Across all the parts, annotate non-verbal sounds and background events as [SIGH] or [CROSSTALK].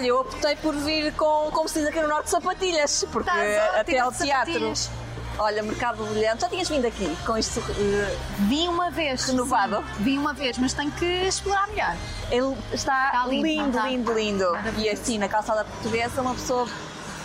Olha, eu optei por vir com, como se diz aqui no Norte, sapatilhas, porque até ao teatro. Olha, Mercado Brilhante, já tinhas vindo aqui com isto eh, Vim uma vez. Renovado? sim. Vim uma vez, mas tenho que explorar melhor. Ele está, Está lindo, lindo, está? lindo, lindo. E assim, na calçada portuguesa, uma pessoa.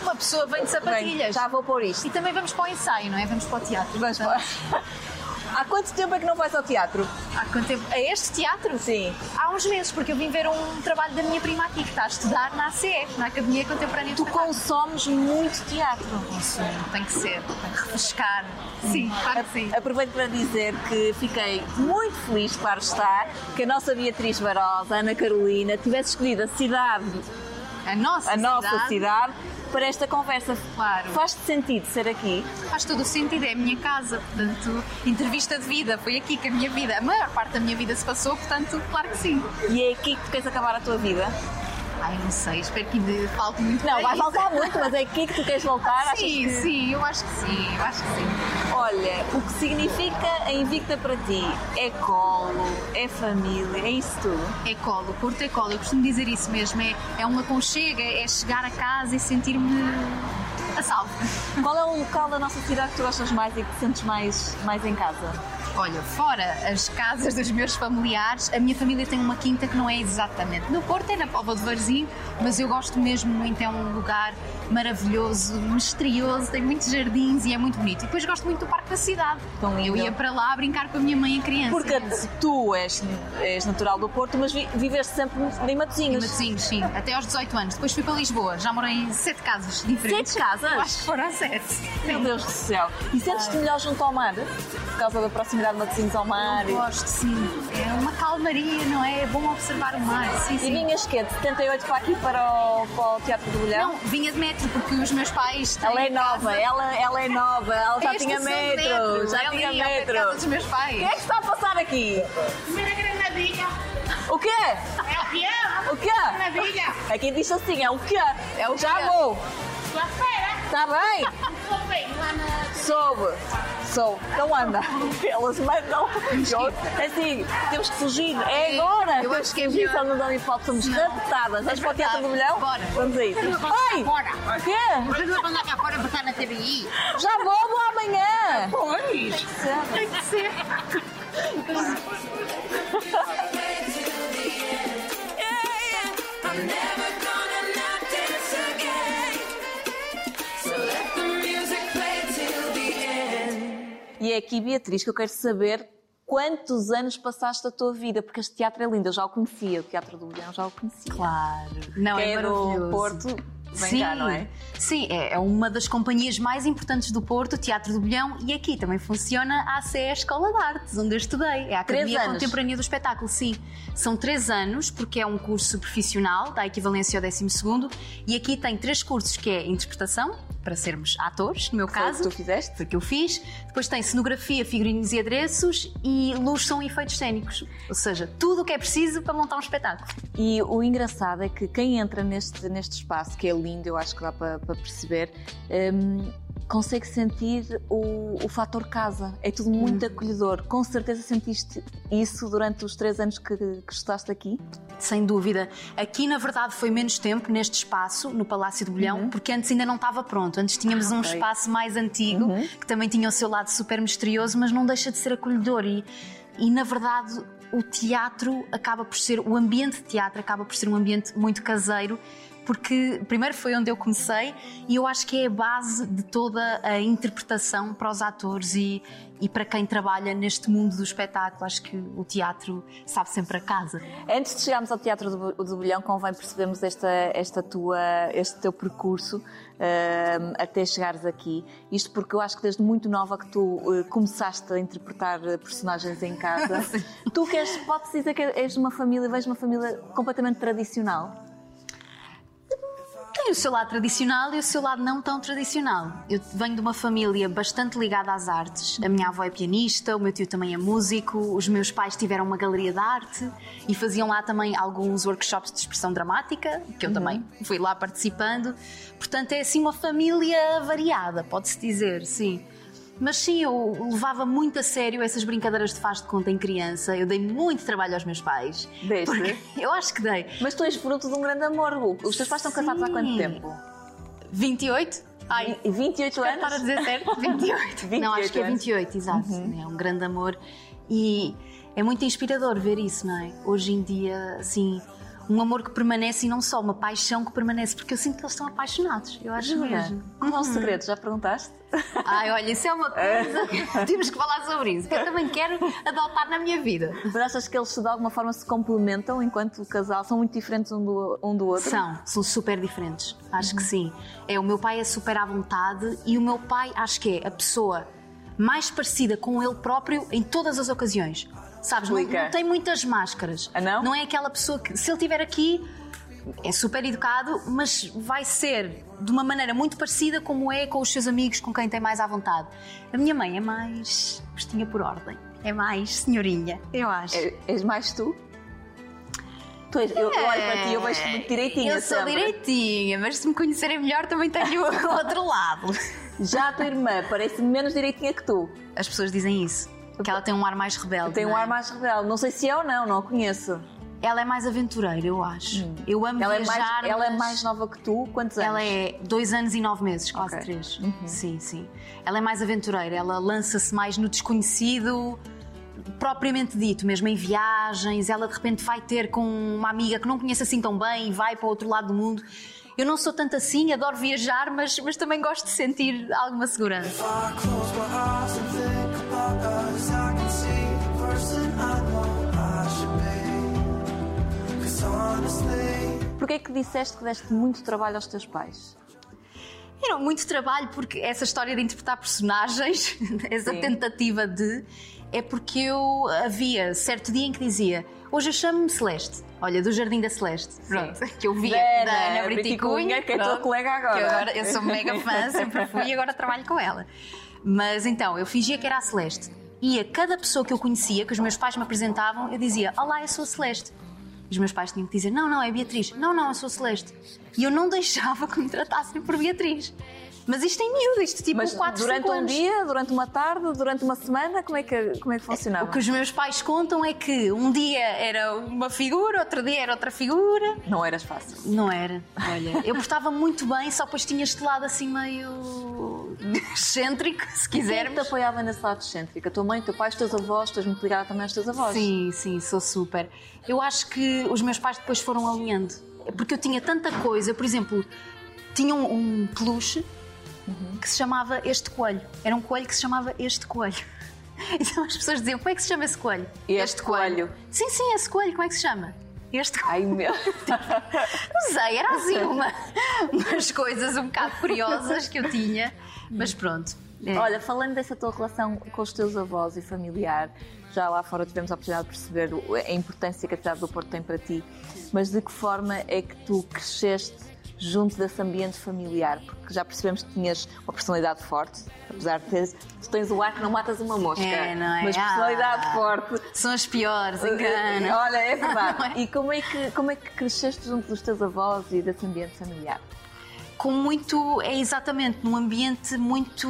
Uma pessoa vem de Bem, sapatilhas. já vou pôr isto. E também vamos para o ensaio, não é? Vamos para o teatro. Vamos para- [LAUGHS] Há quanto tempo é que não vais ao teatro? Há quanto tempo? A este teatro? Sim. Há uns meses, porque eu vim ver um trabalho da minha prima aqui, que está a estudar na ACE, na Academia Contemporânea de Tu Espetáculo. consomes muito teatro. Consumo, tem que ser, tem que refrescar. Sim, claro que sim. Aproveito para dizer que fiquei muito feliz, claro está, que a nossa Beatriz Barosa, Ana Carolina, tivesse escolhido a cidade, A nossa a nossa cidade cidade, para esta conversa. Claro. Faz-te sentido ser aqui? faz todo o sentido, é a minha casa, portanto, entrevista de vida, foi aqui que a minha vida, a maior parte da minha vida se passou, portanto, claro que sim. E é aqui que tu queres acabar a tua vida? Ai, não sei, espero que ainda falte muito Não, vai faltar muito, mas é aqui que tu queres voltar? Sim, que- sim, eu acho que sim, eu acho que sim. Olha, o que significa a Invicta para ti? É colo, é família, é isso tudo? É colo, Porto é colo, eu costumo dizer isso mesmo, é, é um aconchego, é é chegar a casa e sentir-me a salvo. Qual é o local da nossa cidade que tu gostas mais e que te sentes mais, mais em casa? Olha, fora as casas dos meus familiares, a minha família tem uma quinta que não é exatamente no Porto, é na Póvoa de Varzim, mas eu gosto mesmo muito, é um lugar maravilhoso, misterioso, tem muitos jardins e é muito bonito. E depois gosto muito do Parque da Cidade. Tão lindo. Eu ia para lá brincar com a minha mãe e criança. Porque imenso. tu és, és natural do Porto, mas vi, viveste sempre em Em Matosinhos. Matosinhos, sim, até aos 18 anos. Depois fui para Lisboa, já morei em sete casas diferentes. Sete casas? Eu acho que foram sete. Meu Deus do céu. E sentes-te melhor junto ao mar? Por causa da proximidade de Matosinhos ao mar? Eu gosto, sim. É uma calmaria, não é? É bom observar o mar, sim, E sim. vinhas que de 78 para aqui para o, para o Teatro do Bolhão? Não, vinha de metro porque os meus pais Ela é nova, casa- ela, ela é nova, ela já É tinha estação de metro, já é tinha de metro. casa dos meus pais. Quem é que está a passar aqui? Mira granadinha. O quê? É o que é? O quê? Granadinha. Aqui diz assim, é o quê? É o Já quê? vou. Feira. Está bem? Soube. Soube. Então anda. Elas mandam. Eu- Assim, temos que fugir. É É, agora. eu acho que é fugir, melhor. não dão hipótese. Somos raptadas. Vamos para o Teatro do. Bolhão? Bora. Vamos a isso. Ai! Fora. O quê? Vocês vão andar cá fora para estar na TVI? Já vou, vou amanhã. Pois. Tem que ser. I'm never [LAUGHS] E é aqui, Beatriz, que eu quero saber quantos anos passaste da tua vida, porque este teatro é lindo. Eu já o conhecia, o Teatro do Bolhão já o conhecia. Claro. Não, Quem é é maravilhoso. Porto, vem Sim, cá, não é? sim é, é uma das companhias mais importantes do Porto, o Teatro do Bolhão, e aqui também funciona a ACE Escola de Artes, onde eu estudei. É a Academia. Contemporânea do Espetáculo, sim. São três anos, porque é um curso profissional, dá equivalência ao 12 e aqui tem três cursos, que é interpretação, para sermos atores, no meu Foi o que caso. tu fizeste? Foi o que eu fiz. Depois tem cenografia, figurinos e adereços e luz, som e efeitos cênicos. Ou seja, tudo o que é preciso para montar um espetáculo. E o engraçado é que quem entra neste, neste espaço, que é lindo, eu acho que dá para, para perceber, hum, consegue sentir o, o fator casa. É tudo muito acolhedor. Com certeza sentiste isso durante os três anos que, que estudaste aqui? Sem dúvida. Aqui, na verdade, foi menos tempo neste espaço, no Palácio do Bolhão, porque antes ainda não estava pronto. Antes tínhamos um ok. espaço mais antigo, que também tinha o seu lado super misterioso, mas não deixa de ser acolhedor. E, e na verdade, o teatro acaba por ser, o ambiente de teatro acaba por ser um ambiente muito caseiro. Porque primeiro foi onde eu comecei e eu acho que é a base de toda a interpretação para os atores e, e para quem trabalha neste mundo do espetáculo. Acho que o teatro sabe sempre a casa. Antes de chegarmos ao Teatro do, do Bolhão, convém percebermos esta, esta tua, este teu percurso hum, até chegares aqui. Isto porque eu acho que desde muito nova que tu eh, começaste a interpretar eh, personagens em casa. [LAUGHS] tu que és, pode-se dizer que és de uma família, vejo uma família completamente tradicional. Tem o seu lado tradicional e o seu lado não tão tradicional. Eu venho de uma família bastante ligada às artes. A minha avó é pianista, o meu tio também é músico, os meus pais tiveram uma galeria de arte e faziam lá também alguns workshops de expressão dramática, que eu também fui lá participando. Portanto, é assim uma família variada, pode-se dizer, sim. Mas sim, eu levava muito a sério essas brincadeiras de faz de conta em criança. Eu dei muito trabalho aos meus pais. Deste? Eu acho que dei. Mas tu és fruto de um grande amor. Os teus pais estão casados há quanto tempo? 28? Ai, E 28 Espero anos? estar a dizer certo? [LAUGHS] 28. Não, acho que é 28 28, exato. É um grande amor. E é muito inspirador ver isso, não é? Hoje em dia, assim, um amor que permanece e não só, uma paixão que permanece, porque eu sinto que eles estão apaixonados. Eu acho Jura? mesmo. Qual é o segredo? Já perguntaste? Ai, olha, isso é uma coisa que [LAUGHS] temos que falar sobre isso, que eu também quero adotar na minha vida. Mas achas que eles de alguma forma se complementam enquanto casal? São muito diferentes um do, um do outro? São, são super diferentes. Acho que sim. É, o meu pai é super à vontade e o meu pai acho que é a pessoa mais parecida com ele próprio em todas as ocasiões. Sabes, não, não tem muitas máscaras. Ah, não? é aquela pessoa que, se ele estiver aqui, é super educado, mas vai ser de uma maneira muito parecida como é com os seus amigos, com quem tem mais à vontade. A minha mãe é mais vestinha por ordem. É mais senhorinha, eu acho. É- És mais tu? Tu és, eu, eu olho para ti eu vejo-te muito direitinha. Eu sou sempre. direitinha, mas se me conhecerem melhor também tenho o outro lado. Já a tua irmã parece menos direitinha que tu. As pessoas dizem isso. Que ela tem um ar mais rebelde. Tem um é? ar mais rebelde. Não sei se é ou não, não a conheço. Ela é mais aventureira, eu acho. Eu amo Hum. Ela é, viajar. mais, ela é mais nova que tu? Quantos anos? Ela é dois anos e nove meses, quase Ok. três. Sim, sim. Ela é mais aventureira, ela lança-se mais no desconhecido, propriamente dito, mesmo em viagens. Ela de repente vai ter com uma amiga que não conhece assim tão bem e vai para o outro lado do mundo. Eu não sou tanto assim, adoro viajar, mas, mas também gosto de sentir alguma segurança. I close my eyes and think about us. I can see the person I know Porquê é que disseste que deste muito trabalho aos teus pais? Era muito trabalho porque essa história de interpretar personagens, [LAUGHS] essa Sim. tentativa de, é porque eu havia certo dia em que dizia hoje eu chamo-me Celeste, olha, do Jardim da Celeste, pronto, [LAUGHS] que eu via Da da Ana Ana Briticunha, que é tua colega agora. que eu, agora, eu sou mega fã, sempre fui e agora trabalho com ela. Mas então, eu fingia que era a Celeste. E a cada pessoa que eu conhecia, que os meus pais me apresentavam, eu dizia: Olá, eu sou a Celeste. Os meus pais tinham que dizer: Não, não, é Beatriz. Não, não, eu sou Celeste. E eu não [LAUGHS] deixava que me tratassem por Beatriz. Mas isto em miúdo, isto tipo Mas 4, durante 5 um dia, durante uma tarde, durante uma semana, como é que, como é que funcionava? O que os meus pais contam é que um dia era uma figura, outro dia era outra figura. Não eras fácil. Não era, olha. Eu portava muito bem, só depois tinha este lado assim meio excêntrico, se Quem é que te quisermos. apoiava nesse lado excêntrico? A tua mãe, o teu pai, os teus avós, és muito ligada também aos teus avós. Sim, sim, sou super. Eu acho que os meus pais depois foram alinhando. Porque eu tinha tanta coisa, por exemplo, tinha um, um peluche que se chamava Este Coelho. Era um coelho que se chamava Este Coelho. [LAUGHS] Então as pessoas diziam: como é que se chama esse coelho? Este coelho. Sim, sim, esse coelho, como é que se chama? Este coelho. Ai meu. [LAUGHS] Não sei, era assim uma, [LAUGHS] umas coisas um bocado curiosas que eu tinha. Mas pronto. É. Olha, falando dessa tua relação com os teus avós e familiar, já lá fora tivemos a oportunidade de perceber a importância que a cidade do Porto tem para ti, mas de que forma é que tu cresceste junto desse ambiente familiar? Porque já percebemos que tinhas uma personalidade forte, apesar de teres, tu tens o ar que não matas uma mosca, É, não é? mas personalidade Ah. forte. São as piores, engana. Olha, é verdade. É? [LAUGHS] E como é, que, como é que cresceste junto dos teus avós e desse ambiente familiar? Com muito é exatamente num ambiente muito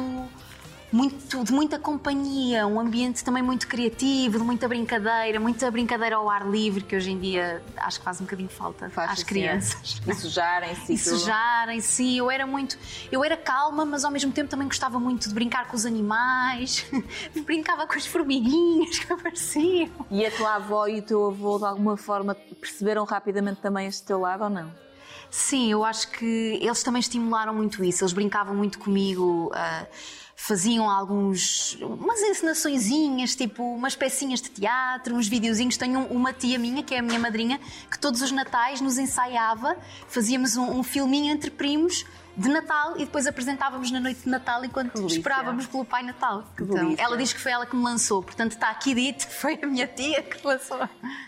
muito de muita companhia um ambiente também muito criativo de muita brincadeira muita brincadeira ao ar livre que hoje em dia acho que faz um bocadinho falta Faz às crianças E sujarem-se e tudo. sujarem sim eu era muito eu era calma mas ao mesmo tempo também gostava muito de brincar com os animais [LAUGHS] brincava com as formiguinhas [LAUGHS] que apareciam E a tua avó e o teu avô, de alguma forma, perceberam rapidamente também este teu lado ou não? Sim, eu acho que eles também estimularam muito isso. Eles brincavam muito comigo, ah, faziam alguns. umas encenaçõezinhas, tipo umas pecinhas de teatro, uns videozinhos. Tenho um- uma tia minha, que é a minha madrinha, que todos os natais nos ensaiava, fazíamos um, um filminho entre primos. De Natal e depois apresentávamos na noite de Natal enquanto esperávamos pelo Pai Natal. Que Então, delícia. ela diz que foi ela que me lançou, portanto está aqui dito, [LAUGHS] foi a minha tia que lançou.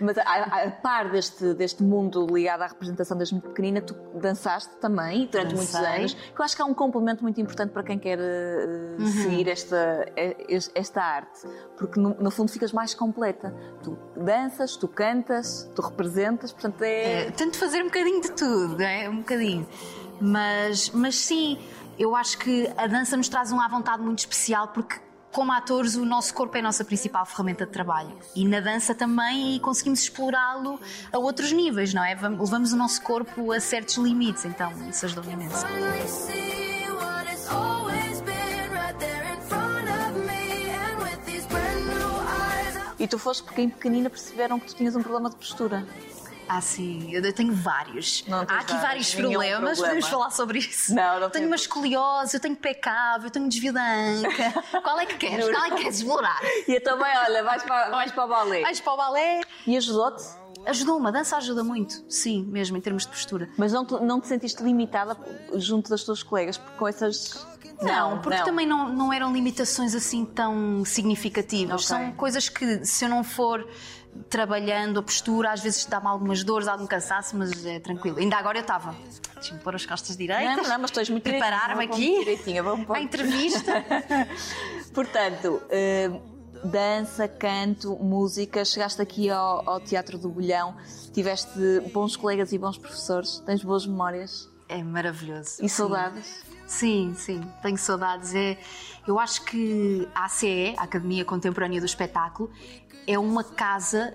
Mas a, a- a par deste, deste mundo ligado à representação desde muito pequenina, tu dançaste também durante muitos Dancei. anos, que eu acho que é um complemento muito importante para quem quer eh, Uhum. seguir esta, esta arte, porque no, no fundo ficas mais completa. Tu danças, tu cantas, tu representas, portanto é. É, tento fazer um bocadinho de tudo, é? um bocadinho. Mas, mas sim, eu acho que a dança nos traz um à vontade muito especial porque como atores, o nosso corpo é a nossa principal ferramenta de trabalho. E na dança também, conseguimos explorá-lo a outros níveis, não é? Vam- Levamos o nosso corpo a certos limites, então isso ajuda imenso. E tu foste porque em pequenina perceberam que tu tinhas um problema de postura. Ah, sim, eu tenho vários. Não Há aqui vários, problemas, problema. podemos falar sobre isso. Não, não tenho uma escoliose, eu tenho pecado, eu tenho desvio da anca. [LAUGHS] Qual é que queres? Qual é que queres explorar? E eu também, olha, vais para, vais para o balé. Vais para o balé? E ajudou-te? Ajudou-me, a dança ajuda muito, sim, mesmo em termos de postura. Mas não te, não te sentiste limitada junto das tuas colegas com essas. Não, porque também não, não eram limitações assim tão significativas. Ok. São coisas que, se eu não for trabalhando a postura, às vezes dá-me algumas dores, algum cansaço, mas é tranquilo. Ainda agora eu estava. Deixa-me pôr as costas direitas. Não, não, mas és muito Preparar-me aqui. muito direitinha, vamos pôr. à entrevista. [LAUGHS] Portanto, eh, dança, canto, música, chegaste aqui ao, ao Teatro do Bolhão, tiveste bons colegas e bons professores, tens boas memórias É maravilhoso. e Sim. saudades. Sim, sim, tenho saudades. É, eu acho que a ACE, a Academia Contemporânea do Espetáculo, é uma casa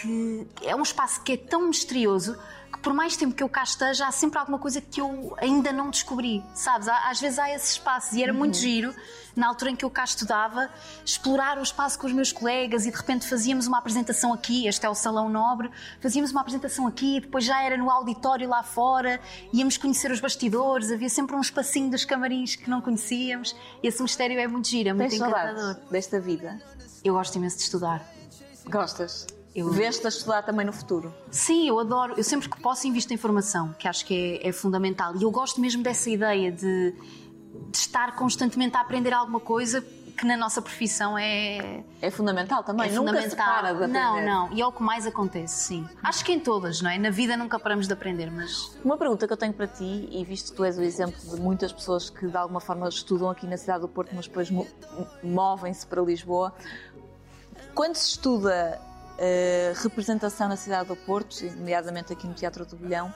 que é um espaço que é tão misterioso que por mais tempo que eu cá esteja, há sempre alguma coisa que eu ainda não descobri, sabes? Às vezes há esses espaços e era muito giro, na altura em que eu cá estudava, explorar o espaço com os meus colegas e de repente fazíamos uma apresentação aqui, este é o Salão Nobre, fazíamos uma apresentação aqui, depois já era no auditório lá fora, íamos conhecer os bastidores, havia sempre um espacinho dos camarins que não conhecíamos. Esse mistério é muito giro, é muito Tens encantador. desta vida? Eu gosto imenso de estudar. Gostas? Eu- Veste a estudar também no futuro? Sim, eu adoro. Eu sempre que posso invisto em informação, que acho que é, é fundamental. E eu gosto mesmo dessa ideia de, de estar constantemente a aprender alguma coisa que na nossa profissão é, É fundamental também, é nunca fundamental. se para de aprender. não, não. E é o que mais acontece, sim. Acho que em todas, não é? Na vida nunca paramos de aprender, mas Uma pergunta que eu tenho para ti, e visto que tu és o exemplo de muitas pessoas que de alguma forma estudam aqui na cidade do Porto, mas depois mo- movem-se para Lisboa, quando se estuda eh, representação na cidade do Porto, nomeadamente aqui no Teatro do Bolhão,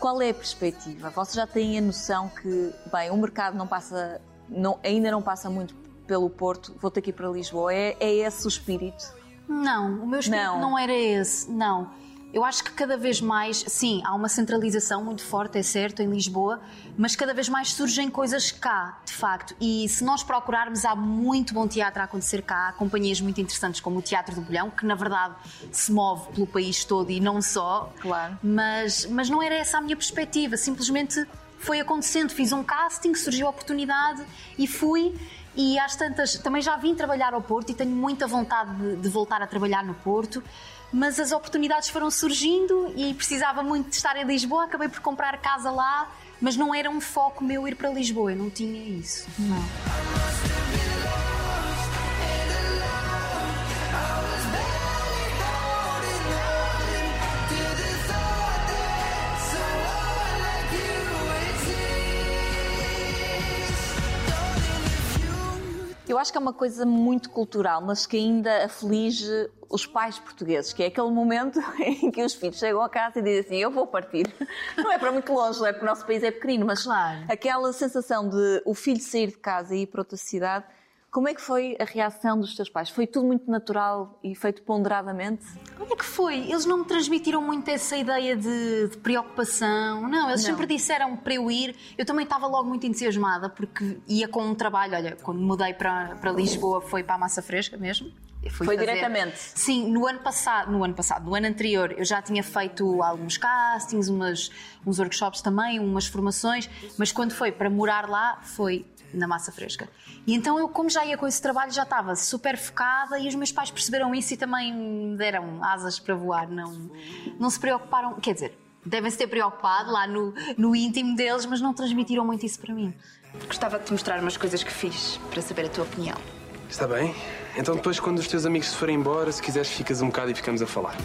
qual é a perspectiva? Vocês já têm a noção que, bem, o mercado não passa, não- ainda não passa muito pelo Porto, vou ter que ir para Lisboa. É, é esse o espírito? Não, o meu espírito Não. não. era esse, não. Eu acho que cada vez mais, sim, há uma centralização muito forte, é certo, em Lisboa, mas cada vez mais surgem coisas cá, de facto. E se nós procurarmos, há muito bom teatro a acontecer cá, há companhias muito interessantes como o Teatro do Bolhão, que na verdade se move pelo país todo e não só. Claro. Mas, mas não era essa a minha perspectiva, simplesmente foi acontecendo. Fiz um casting, surgiu a oportunidade e fui. E às tantas, também já vim trabalhar ao Porto e tenho muita vontade de, de voltar a trabalhar no Porto, mas as oportunidades foram surgindo e precisava muito de estar em Lisboa. Acabei por comprar casa lá, mas não era um foco meu ir para Lisboa, eu não tinha isso. Não. Eu acho que é uma coisa muito cultural, mas que ainda aflige os pais portugueses, que é aquele momento [LAUGHS] em que os filhos chegam a casa e dizem assim: Eu vou partir. Não é para muito longe, não é porque o nosso país é pequenino, mas Claro. aquela sensação de o filho sair de casa e ir para outra cidade. Como é que foi a reação dos teus pais? Foi tudo muito natural e feito ponderadamente? Como é que foi? Eles não me transmitiram muito essa ideia de, de preocupação. Não, eles Não. sempre disseram para eu ir. Eu também estava logo muito entusiasmada porque ia com um trabalho. Olha, quando mudei para, para Lisboa foi para a Massa Fresca mesmo. Foi fazer- diretamente? Sim, no ano passado, no ano passado, no ano anterior, eu já tinha feito alguns castings, umas, uns workshops também, umas formações, mas quando foi para morar lá, foi na massa fresca. E então eu, como já ia com esse trabalho, já estava super focada e os meus pais perceberam isso e também me deram asas para voar. Não, não se preocuparam, quer dizer, devem-se ter preocupado lá no, no íntimo deles, mas não transmitiram muito isso para mim. Gostava de te mostrar umas coisas que fiz para saber a tua opinião. Está bem. Então depois, quando os teus amigos se forem embora, se quiseres, ficas um bocado e ficamos a falar.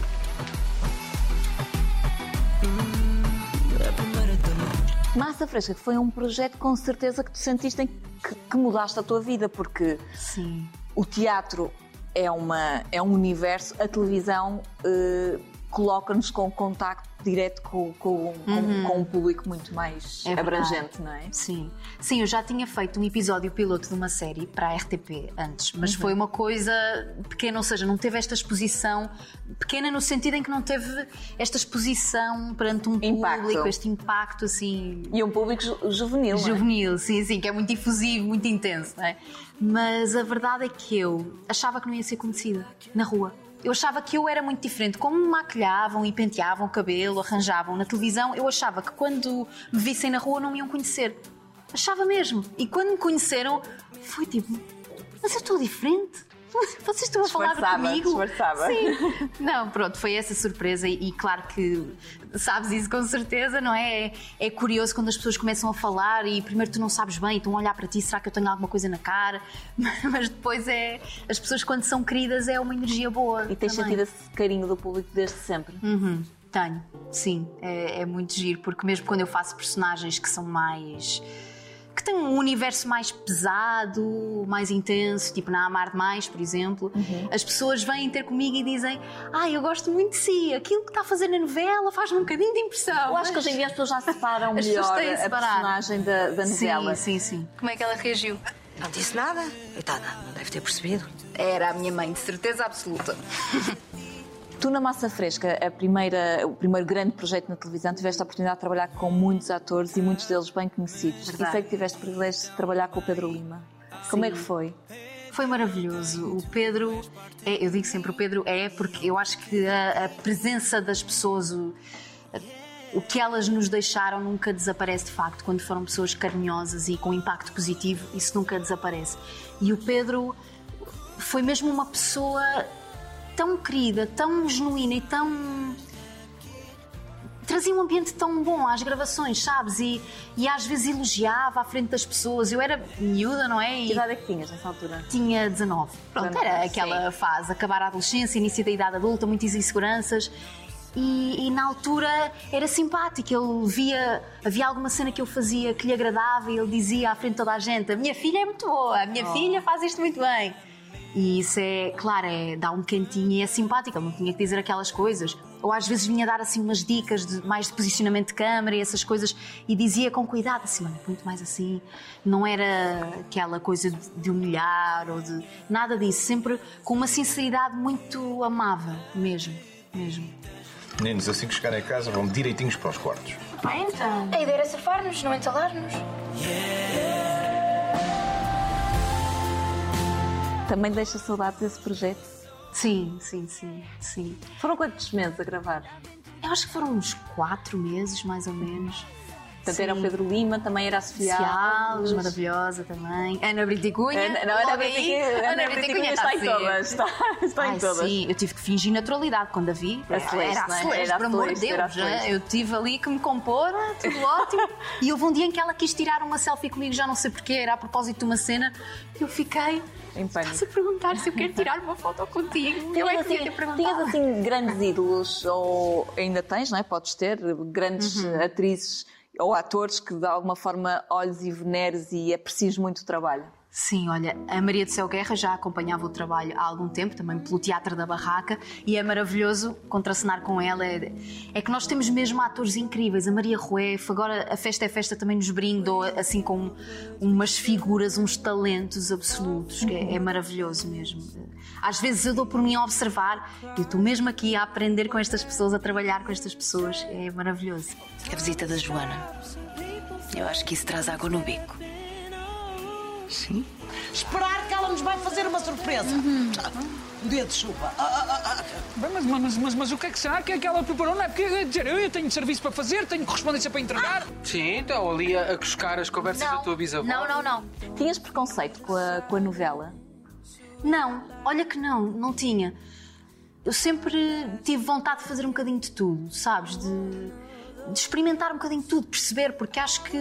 Massa Fresca que foi um projeto com certeza que tu sentiste que, que mudaste a tua vida, porque Sim. o teatro é, uma, é um universo, a televisão eh, coloca-nos com contacto direto com, com, com, com um público muito mais É abrangente, não é? Sim. Sim, eu já tinha feito um episódio piloto de uma série para a RTP antes, mas Uhum. foi uma coisa pequena, ou seja, não teve esta exposição pequena no sentido em que não teve esta exposição perante um Impacto. público, este impacto assim E um público ju- juvenil, é? juvenil, sim, sim, que é muito difusivo, muito intenso, não é? Mas a verdade é que eu achava que não ia ser conhecida na rua. Eu achava que eu era muito diferente. Como me maquilhavam e penteavam o cabelo, arranjavam na televisão, eu achava que quando me vissem na rua não me iam conhecer. Achava mesmo. E quando me conheceram, foi tipo, mas eu estou diferente? [LAUGHS] Vocês estão a falar comigo? disfarçava. Sim. Não, pronto, foi essa surpresa e, e claro que sabes isso com certeza, não é? é? É curioso quando as pessoas começam a falar e primeiro tu não sabes bem, estão a olhar para ti, será que eu tenho alguma coisa na cara? [LAUGHS] Mas depois é. As pessoas quando são queridas é uma energia boa. E tens também. sentido esse carinho do público desde sempre. Uhum, tenho, sim. É, é muito giro, porque mesmo quando eu faço personagens que são mais. Que têm um universo mais pesado, mais intenso, tipo na Amar Demais, por exemplo, as pessoas vêm ter comigo e dizem: Ah, eu gosto muito de si, aquilo que está a fazer na novela faz-me um bocadinho de impressão. Eu acho que hoje em dia as pessoas já separam [LAUGHS] melhor têm a separado. personagem da, da novela. Sim, sim, sim. Como é que ela reagiu? Não disse nada. Coitada, não deve ter percebido. Era a minha mãe, de certeza absoluta. [LAUGHS] Tu na Massa Fresca, a primeira, o primeiro grande projeto na televisão, tiveste a oportunidade de trabalhar com muitos atores e muitos deles bem conhecidos. Verdade. E sei que tiveste o privilégio de trabalhar com o Pedro Lima. Como é que foi? Foi maravilhoso. O Pedro, é, eu digo sempre o Pedro é, porque eu acho que a, a presença das pessoas, o, o que elas nos deixaram nunca desaparece de facto. Quando foram pessoas carinhosas e com impacto positivo, isso nunca desaparece. E o Pedro foi mesmo uma pessoa tão querida, tão genuína e tão trazia um ambiente tão bom às gravações, sabes? E, e às vezes elogiava à frente das pessoas. Eu era miúda, não é? Que E idade é que tinhas nessa altura? tinha 19. Pronto, 19, era aquela fase, acabar a adolescência, início da idade adulta, muitas inseguranças. E, e na altura era simpático, ele via, havia alguma cena que eu fazia que lhe agradava e ele dizia à frente de toda a gente: A minha filha é muito boa, a minha filha faz isto muito bem. E isso é, claro, é, dá um cantinho e é simpático, ele não tinha que dizer aquelas coisas. Ou às vezes vinha dar assim umas dicas de, mais de posicionamento de câmara e essas coisas e dizia com cuidado, assim, mano, muito mais assim. Não era aquela coisa de, de humilhar ou de. nada disso, sempre com uma sinceridade muito amável, mesmo, mesmo. Meninos, assim que chegarem a casa, vão direitinhos para os quartos. Ah, então. A ideia era safar-nos, não entalar-nos. Também deixa saudades desse projeto? Sim, sim, sim, sim. Foram quantos meses a gravar? Eu acho que foram uns quatro meses, mais ou menos. Portanto, era o Pedro Lima, também era a Sofia Alves. Maravilhosa também. Ana Briticunha. Ana- não, Ana. Briticunha- Ana Briticunha está em sempre. todas, está- está em Ai, todas. Sim, eu tive que fingir naturalidade quando a vi. A Celeste, era a não é? Celeste, Era por amor de Celeste, Deus. Celeste. né? Eu tive ali que me compor, tudo ótimo. [LAUGHS] E houve um dia em que ela quis tirar uma selfie comigo, já não sei porquê, era a propósito de uma cena. Eu fiquei. Em. Estás a perguntar se eu quero tirar uma foto contigo. Eu é que assim, perguntado. tinhas assim grandes ídolos, ou ainda tens, não é? Podes ter grandes Uhum. atrizes ou atores que de alguma forma olhes e veneres e aprecias muito o trabalho. Sim, olha, a Maria do Céu Guerra já acompanhava o trabalho há algum tempo, também pelo Teatro da Barraca, e é maravilhoso contracenar com ela. É, é que nós temos mesmo atores incríveis. A Maria Rueff, agora a Festa é Festa também nos brindou assim com umas figuras, uns talentos absolutos, que é, é maravilhoso mesmo. Às vezes eu dou por mim a observar, eu estou mesmo aqui a aprender com estas pessoas, a trabalhar com estas pessoas, é maravilhoso. A visita da Joana. Eu acho que isso traz água no bico. Sim. Esperar que ela nos vai fazer uma surpresa. Um dia de chuva. Ah, ah, ah, ah. Mas, mas, mas, mas o que é que será que é que ela preparou? Não é porque dizer, eu tenho serviço para fazer, tenho correspondência para entregar. Sim, então ali a, a cuscar as conversas da tua bisavó. Não, não, não. Tinhas preconceito com a, com a novela? Não, olha que não, não tinha. Eu sempre tive vontade de fazer um bocadinho de tudo, sabes? De, de experimentar um bocadinho de tudo, perceber, porque acho que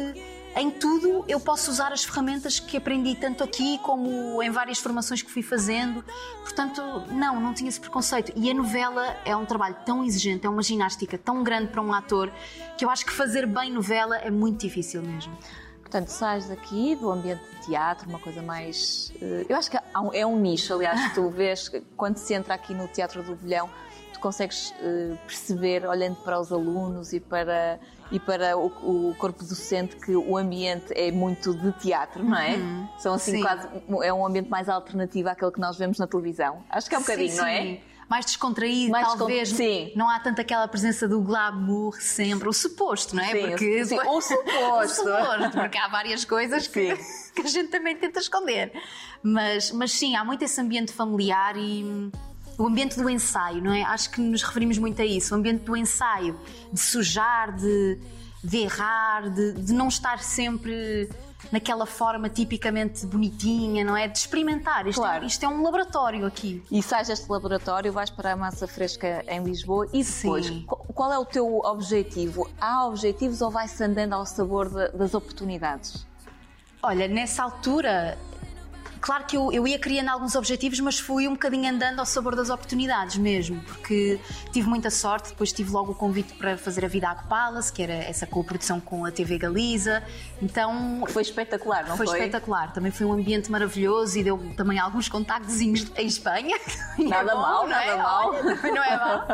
em tudo eu posso usar as ferramentas que aprendi tanto aqui como em várias formações que fui fazendo. Portanto, não, não tinha esse preconceito. E a novela é um trabalho tão exigente, é uma ginástica tão grande para um ator, que eu acho que fazer bem novela é muito difícil mesmo. Portanto, sais daqui do ambiente de teatro, uma coisa mais. eh, Eu acho que é um nicho, aliás, tu [LAUGHS] vês que quando se entra aqui no Teatro do Bolhão, tu consegues eh, perceber, olhando para os alunos e para, e para o, o corpo docente, que o ambiente é muito de teatro, não é? Uhum. São assim Sim. quase. É um ambiente mais alternativo àquele que nós vemos na televisão. Acho que é um bocadinho, Sim, não é? sim. Mais descontraído, Mais talvez. descon- sim. Não há tanto aquela presença do glamour sempre, o suposto, não é? Sim, porque sim, o [LAUGHS] o suposto. suposto, porque há várias coisas que, [LAUGHS] que a gente também tenta esconder. Mas, mas sim, há muito esse ambiente familiar e o ambiente do ensaio, não é? Acho que nos referimos muito a isso, o ambiente do ensaio, de sujar, de, de errar, de, de não estar sempre naquela forma tipicamente bonitinha, não é? De experimentar. Isto, Claro. é, isto é um laboratório aqui. E sais deste laboratório, vais para a massa fresca em Lisboa e depois, Sim. qual- é o teu objetivo? Há objetivos ou vai-se andando ao sabor de- das oportunidades? Olha, nessa altura, claro que eu, eu ia criando alguns objetivos, mas fui um bocadinho andando ao sabor das oportunidades mesmo, porque tive muita sorte. Depois tive logo o convite para fazer a Vida Aco Palace, que era essa coprodução com a TV Galiza. Então. Foi espetacular, não foi? espetacular. Também foi um ambiente maravilhoso e deu também alguns contactozinhos em Espanha. [LAUGHS] E Nada é bom, mal, não é? nada mal. Olha, não é mal.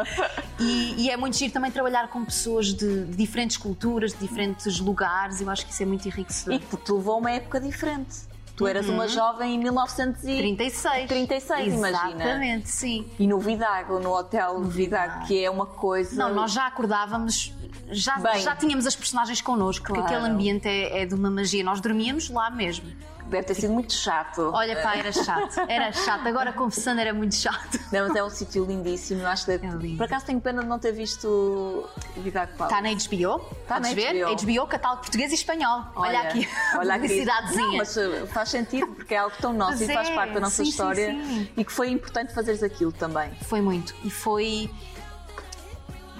E, e é muito giro também trabalhar com pessoas de, de diferentes culturas, de diferentes lugares. Eu acho que isso é muito enriquecedor. E que te levou a uma época diferente. Tu eras uma jovem em 1936, 36. imagina. Exatamente, sim. E no Vidago, no hotel Vidago, que é uma coisa. Não, nós já acordávamos, já, Bem. já tínhamos as personagens connosco, porque Claro. aquele ambiente é, é de uma magia. Nós dormíamos lá mesmo. Deve ter sido muito chato. Olha, pá, era chato. Era chato. Agora, confessando, era muito chato. Não, mas é um sítio lindíssimo. Eu acho que... lindo. Por acaso tenho pena de não ter visto Vidago Palace. Está na HBO? Tá na ver? HBO. HBO, catálogo português e espanhol. Olha, aqui. Olha aqui. Publicidadezinha. Não, mas uh, faz sentido porque é algo tão nosso Mas e faz é, parte da nossa sim, sim, história sim. e que foi importante fazeres aquilo também. Foi muito. E foi.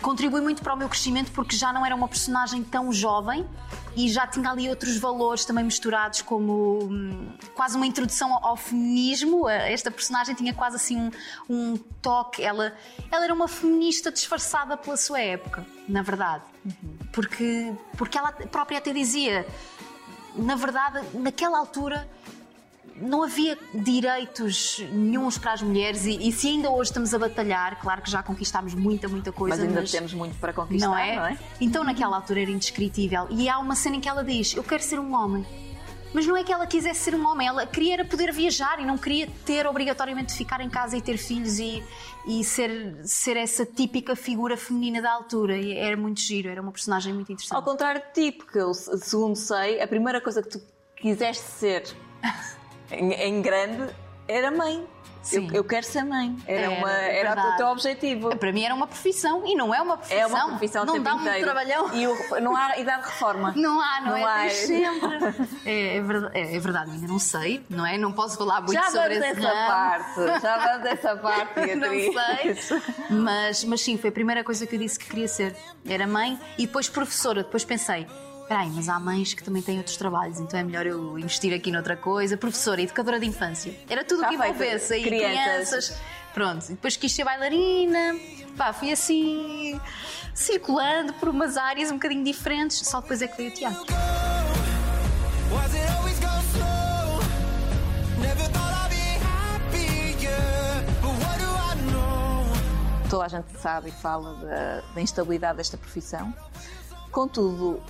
Contribui muito para o meu crescimento porque já não era uma personagem tão jovem e já tinha ali outros valores também misturados, como hum, quase uma introdução ao, ao feminismo. Esta personagem tinha quase assim um, um toque. Ela, ela era uma feminista disfarçada pela sua época, na verdade. Porque, porque ela própria até dizia: na verdade, naquela altura não havia direitos nenhuns para as mulheres e, e se ainda hoje estamos a batalhar, claro que já conquistámos muita, muita coisa, Mas ainda temos muito para conquistar, não é? não é? Então naquela altura era indescritível. E há uma cena em que ela diz: Eu quero ser um homem. Mas não é que ela quisesse ser um homem, ela queria poder viajar e não queria ter obrigatoriamente de ficar em casa e ter filhos e, e ser, ser essa típica figura feminina da altura. E era muito giro, era uma personagem muito interessante. Ao contrário de ti, porque eu, segundo sei, a primeira coisa que tu quiseste ser [LAUGHS] em, em grande era mãe. Eu, eu quero ser mãe. Era, Era, uma, é era o teu objetivo. Para mim era uma profissão e não é uma profissão. É uma profissão Não dá muito trabalhão. E o- não há idade de reforma. [LAUGHS] Não há, não, Não é? há. Tens sempre. É, é verdade, é, é verdade, ainda não sei, não é? Não posso falar muito Já sobre esse dessa ramo. parte. Já vamos dessa [LAUGHS] parte, Não sei. Mas, mas sim, foi a primeira coisa que eu disse que queria ser. Era mãe e depois professora. Depois pensei, peraí, mas há mães que também têm outros trabalhos, então é melhor eu investir aqui noutra coisa. Professora, educadora de infância. Era tudo o que envolvesse aí Crianças. crianças. Pronto, e depois quis ser bailarina. Pá, fui assim circulando por umas áreas um bocadinho diferentes, só depois é que veio o teatro. Toda a gente sabe e fala da, da instabilidade desta profissão. Contudo,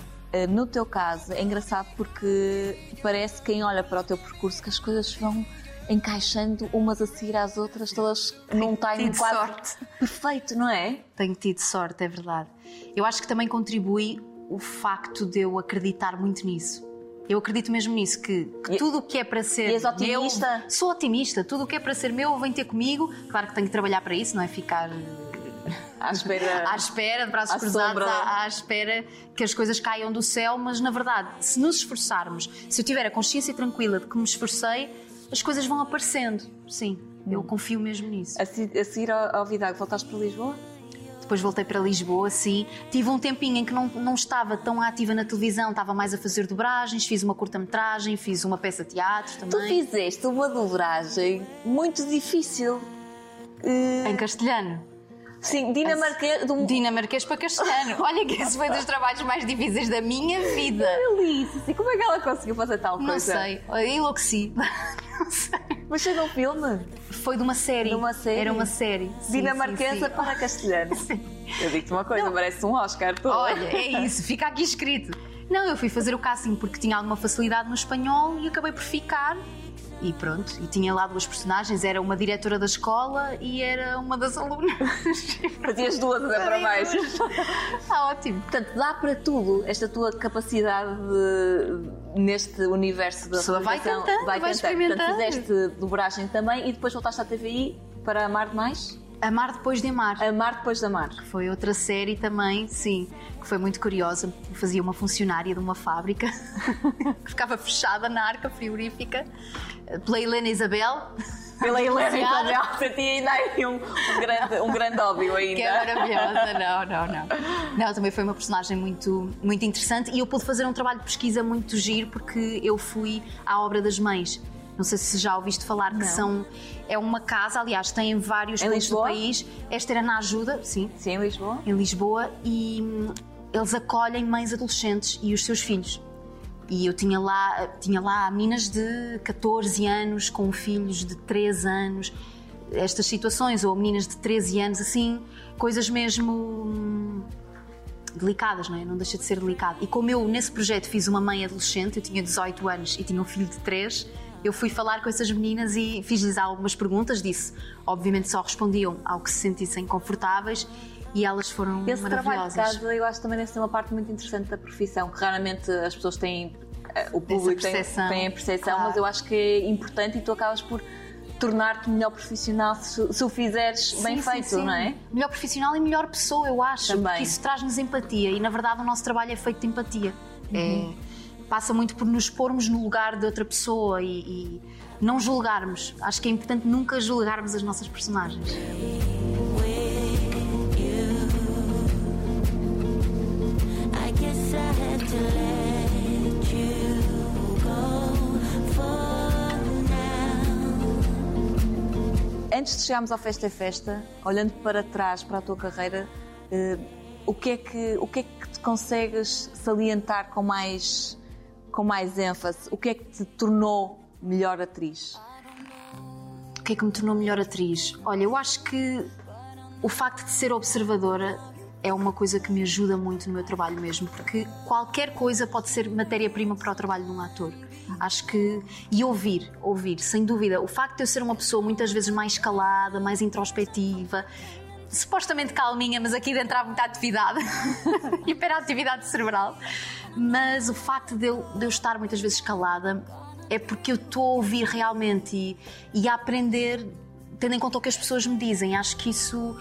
no teu caso, é engraçado porque parece que quem olha para o teu percurso que as coisas vão encaixando umas a seguir às outras, todas num timing tido quase sorte. perfeito, não é? Tenho tido sorte, é verdade. Eu acho que também contribui o facto de eu acreditar muito nisso. Eu acredito mesmo nisso, que, que E- tudo o que é para ser e és otimista? meu. Sou otimista, tudo o que é para ser meu vem ter comigo. Claro que tenho que trabalhar para isso, não é ficar À espera. à espera, de braços À cruzados, à, à espera que as coisas caiam do céu, mas na verdade, se nos esforçarmos, se eu tiver a consciência tranquila de que me esforcei, as coisas vão aparecendo. Sim, Hum. eu confio mesmo nisso. A, a seguir ao, ao Vidago, voltaste para Lisboa? Depois voltei para Lisboa, sim. Tive um tempinho em que não, não estava tão ativa na televisão, estava mais a fazer dobragens, fiz uma curta-metragem, fiz uma peça de teatro Tu também. fizeste uma dobragem muito difícil. Eh, Em castelhano. Sim, dinamarquês. de um- Dinamarquês para castelhano. [LAUGHS] Olha que esse foi dos trabalhos mais difíceis da minha vida. Isso, assim, como é que ela conseguiu fazer tal Não coisa? sei, eu enlouqueci. [LAUGHS] Não sei. Mas foi de um filme? Foi de uma série. De uma série? Era uma série. Sim, Dinamarquesa sim, [LAUGHS] sim. para castelhano. Eu digo-te uma coisa, parece um Oscar. Tô. Olha, é isso, fica aqui escrito. Não, eu fui fazer o casting porque tinha alguma facilidade no espanhol e acabei por ficar. E pronto, e tinha lá duas personagens, era uma diretora da escola e era uma das alunas. [LAUGHS] Fazias duas até para mais. Está ótimo. Portanto, dá para tudo esta tua capacidade de- neste universo da Pessoa vai realização. tentando, vai Portanto, experimentando. fizeste dobragem também e depois voltaste à TVI para Amar mais? Amar depois de amar. Amar depois de amar. Que foi outra série também, sim, que foi muito curiosa. Fazia uma funcionária de uma fábrica [LAUGHS] que ficava fechada na arca frigorífica pela Helena Isabel. Pela [LAUGHS] Helena Isabel, senti ainda aí um, um grande, um grande óbvio ainda. Que é maravilhosa, não, não, não. Não, também foi uma personagem muito, muito interessante e eu pude fazer um trabalho de pesquisa muito giro porque eu fui à Obra das Mães. Não sei se já ouviste falar que Não. são. É uma casa, aliás, tem em vários Em pontos Lisboa? do país. Esta era na ajuda, sim. Sim, em Lisboa. Em Lisboa e hum, eles acolhem mães adolescentes e os seus filhos. E eu tinha lá, tinha lá meninas de 14 anos com filhos de 3 anos, estas situações, ou meninas de 13 anos, assim, coisas mesmo hum, delicadas, não é? Não deixa de ser delicado. E como eu nesse projeto fiz uma mãe adolescente, eu tinha 18 anos e tinha um filho de 3, eu fui falar com essas meninas e fiz-lhes algumas perguntas, disse, obviamente só respondiam ao que se sentissem confortáveis e elas foram Esse trabalho de maravilhosas. casa eu acho também deve ser uma parte muito interessante da profissão, que raramente as pessoas têm, eh, o público tem, percepção, tem a percepção, claro. mas eu acho que é importante e tu acabas por tornar-te melhor profissional se, se o fizeres bem Sim, sim, feito, sim. não é? Melhor profissional e melhor pessoa, eu acho. Também. Porque isso traz-nos empatia e, na verdade, o nosso trabalho é feito de empatia. Uhum. É- passa muito por nos pormos no lugar de outra pessoa e, e não julgarmos. Acho que é importante nunca julgarmos as nossas personagens. Antes de chegarmos ao Festa é Festa, olhando para trás, para a tua carreira, eh, o, que é que, o que é que te consegues salientar com mais, com mais ênfase? O que é que te tornou melhor atriz? O que é que me tornou melhor atriz? Olha, eu acho que o facto de ser observadora é uma coisa que me ajuda muito no meu trabalho mesmo, porque qualquer coisa pode ser matéria-prima para o trabalho de um ator. Acho que. E ouvir, ouvir, sem dúvida. O facto de eu ser uma pessoa muitas vezes mais calada, mais introspectiva, supostamente calminha, mas aqui dentro há muita atividade, [LAUGHS] hiperatividade cerebral. Mas o facto de eu, de eu estar muitas vezes calada é porque eu estou a ouvir realmente e, e a aprender, tendo em conta o que as pessoas me dizem. Acho que isso.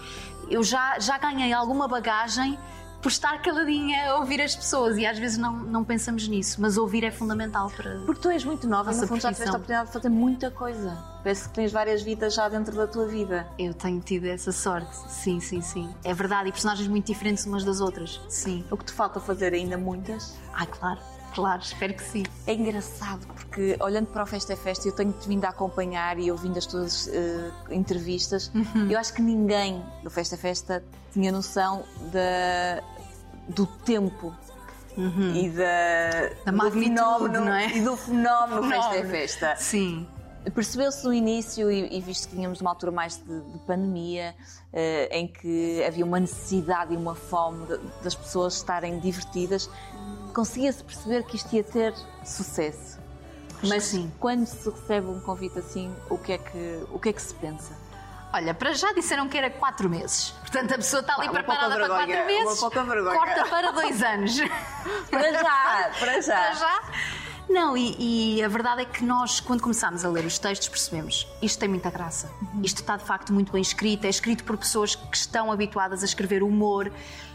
Eu já, já ganhei alguma bagagem por estar caladinha a ouvir as pessoas e às vezes não, não pensamos nisso, mas ouvir é fundamental para. Porque tu és muito nova no fundo já tiveste a oportunidade de fazer muita coisa. Parece que tens várias vidas já dentro da tua vida. Eu tenho tido essa sorte, sim, sim, sim. É verdade, e personagens muito diferentes umas das outras, sim. O que te falta fazer ainda muitas? Ai, claro, claro, espero que sim. É engraçado porque olhando para o Festa é Festa eu tenho-te vindo a acompanhar e ouvindo as tuas eh, entrevistas Uhum. eu acho que ninguém do Festa é Festa tinha noção da, do tempo e da, Uhum. Da do fenómeno não é? e do fenómeno Festa é. Festa. Sim. Percebeu-se no início, e, e visto que tínhamos uma altura mais de, de pandemia, em que havia uma necessidade e uma fome de- das pessoas estarem divertidas, conseguia-se perceber que isto ia ter sucesso. Mas sim. quando se recebe um convite assim, o que é que, o que, é que se pensa? Olha, para já disseram que era quatro meses. Portanto, a pessoa está ali uma preparada para quatro vergonha, uma meses. pouca vergonha. Corta para dois anos. [LAUGHS] Para já, para [LAUGHS] já. Para já. Não, e, e a verdade é que nós, quando começámos a ler os textos, percebemos isto tem muita graça. Isto está de facto muito bem escrito. É escrito por pessoas que estão habituadas a escrever humor.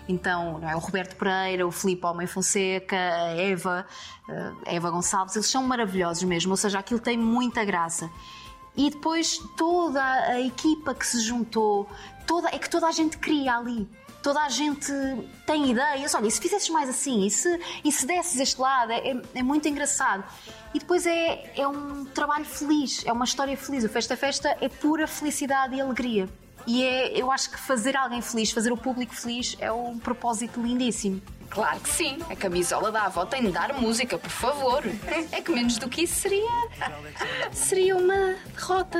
Então, não é? o Roberto Pereira, o Filipe Homem Fonseca, a Eva, eh, a Eva Gonçalves, eles são maravilhosos mesmo. Ou seja, aquilo tem muita graça. E depois toda a equipa que se juntou, toda, é que toda a gente cria ali. Toda a gente tem ideias. Olha, e se fizesses mais assim, e se, e se desses este lado, é, é- muito engraçado. E depois é, é um trabalho feliz, é uma história feliz. O Festa Festa é pura felicidade e alegria. E é, eu acho que fazer alguém feliz, fazer o público feliz, é um propósito lindíssimo. Claro que sim. A camisola da avó tem de dar música, por favor. É que menos do que isso seria. seria uma derrota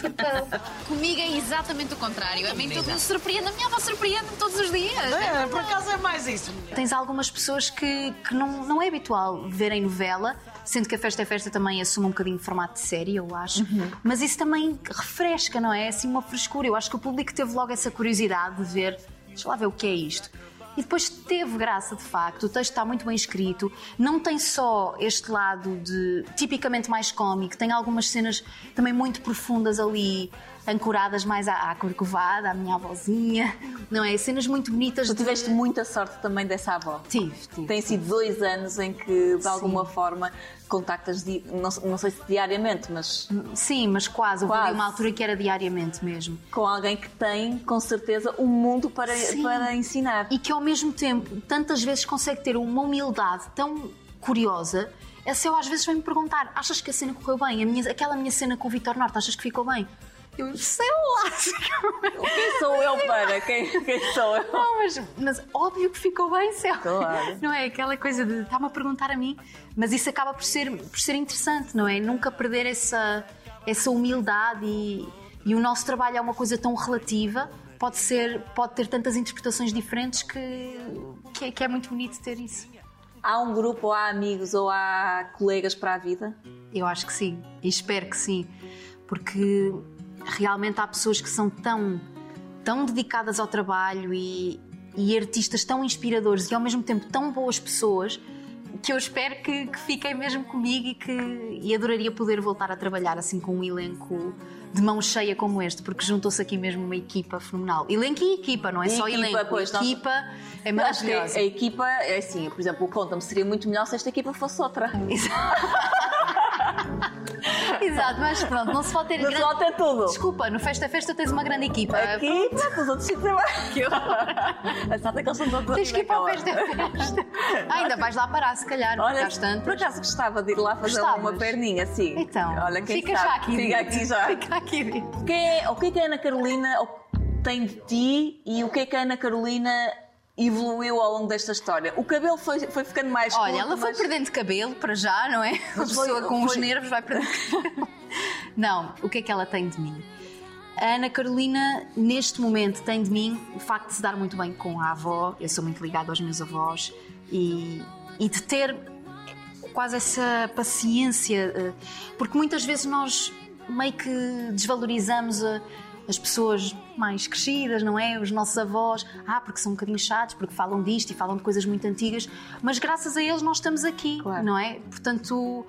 total. Comigo é exatamente o contrário. A mim tudo me surpreende. A minha avó surpreende-me todos os dias. É, por acaso é mais isso. Tens algumas pessoas que, que não, não é habitual verem novela, sendo que a Festa é Festa também assume um bocadinho de formato de série, eu acho. Mas isso também refresca, não é? Assim, uma frescura. Eu acho que o público teve logo essa curiosidade de ver, deixa lá ver o que é isto. E depois teve graça, de facto, o texto está muito bem escrito, não tem só este lado de tipicamente mais cómico, tem algumas cenas também muito profundas ali, ancoradas mais à, à corcovada, à minha avózinha, não é? Cenas muito bonitas. Tu tiveste muita sorte também dessa avó. Tive, tive. Tem sido dois anos em que, de alguma forma, contactas, di- não, não sei se diariamente, mas Sim, mas quase. Houve Quase. uma altura que era diariamente mesmo. com alguém que tem, com certeza, um mundo para, Sim. para ensinar. E que ao mesmo tempo, tantas vezes consegue ter uma humildade tão curiosa. Essa eu às vezes vem-me perguntar: achas que a cena correu bem? A minha- aquela minha cena com o Vitor Norte, achas que ficou bem? Eu sei lá. [LAUGHS] Quem sou eu para? Quem, quem sou eu? Não, mas, mas óbvio que ficou bem, céu. Claro. Não é aquela coisa de está-me a perguntar a mim, mas isso acaba por ser, por ser interessante, não é? Nunca perder essa, essa humildade e, e o nosso trabalho é uma coisa tão relativa, pode, ser, pode ter tantas interpretações diferentes que, que, é, que é muito bonito ter isso. Há um grupo, ou há amigos, ou há colegas para a vida? Eu acho que sim, e espero que sim, porque realmente há pessoas que são tão, tão dedicadas ao trabalho e, e artistas tão inspiradores e ao mesmo tempo tão boas pessoas que eu espero que, que fiquem mesmo comigo e que e adoraria poder voltar a trabalhar assim com um elenco de mão cheia como este, porque juntou-se aqui mesmo uma equipa fenomenal. Elenco e equipa, não é E só equipa, elenco. pois, nós- equipa é acho que maravilhosa. a equipa, é assim, por exemplo, o Conta-me seria muito melhor se esta equipa fosse outra. Exato, [LAUGHS] mas pronto, não se pode ter Não se pode ter tudo. Desculpa, no Festa Festa tens uma grande equipa. Aqui, pronto, os outros sítios. Que horror. A sorte é que eles são todos Tens que ir para o. Festa Festa. Ah, ainda vais lá parar, se calhar. Olha, tantas. por acaso gostava de ir lá fazer Gostavas? uma perninha, sim. Então, Olha, quem fica sabe, já aqui. Fica aqui já. Fica aqui. dito. Quem é- o que é que a Ana Carolina tem de ti e o que é que a Ana Carolina evoluiu ao longo desta história? O cabelo foi, foi ficando mais Olha, curto, ela foi mas- perdendo cabelo para já, não é? Uma foi- pessoa com os nervos vai perdendo cabelo. Não, o que é que ela tem de mim? A Ana Carolina, neste momento, tem de mim o facto de se dar muito bem com a avó. Eu sou muito ligada aos meus avós e, e de ter quase essa paciência, eh, porque muitas vezes nós meio que desvalorizamos a- as pessoas mais crescidas, não é? Os nossos avós, ah, porque são um bocadinho chatos, porque falam disto e falam de coisas muito antigas, mas graças a eles nós estamos aqui, não é? Portanto,